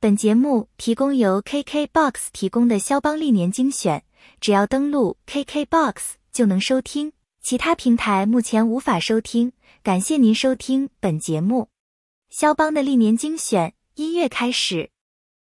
本节目提供由 kk box 提供的肖邦历年精选只要登录 kk box 就能收听。其他平台目前无法收听感谢您收听本节目。肖邦的历年精选音乐开始。